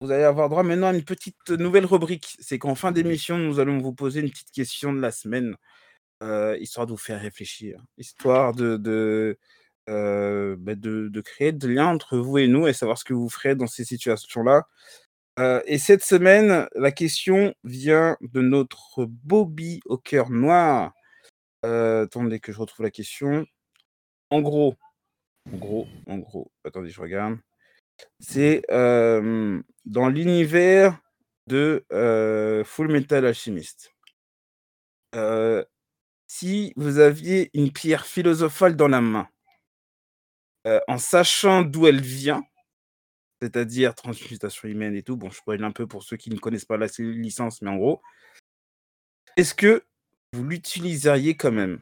Vous allez avoir droit maintenant à une petite nouvelle rubrique. C'est qu'en fin d'émission, nous allons vous poser une petite question de la semaine, heu, histoire de vous faire réfléchir, histoire de de, heu, bah, de de créer de liens entre vous et nous et savoir ce que vous ferez dans ces situations-là. Et cette semaine, la question vient de notre Bobby au cœur noir. Attendez que je retrouve la question. En gros en gros en gros, attendez, je regarde. C'est, dans l'univers de, heu, Fullmetal Alchemist. Si vous aviez une pierre philosophale dans la main en sachant d'où elle vient, c'est-à-dire transmutation humaine et tout, bon, je spoil un peu pour ceux qui ne connaissent pas la licence, mais en gros est-ce que vous l'utiliseriez quand même?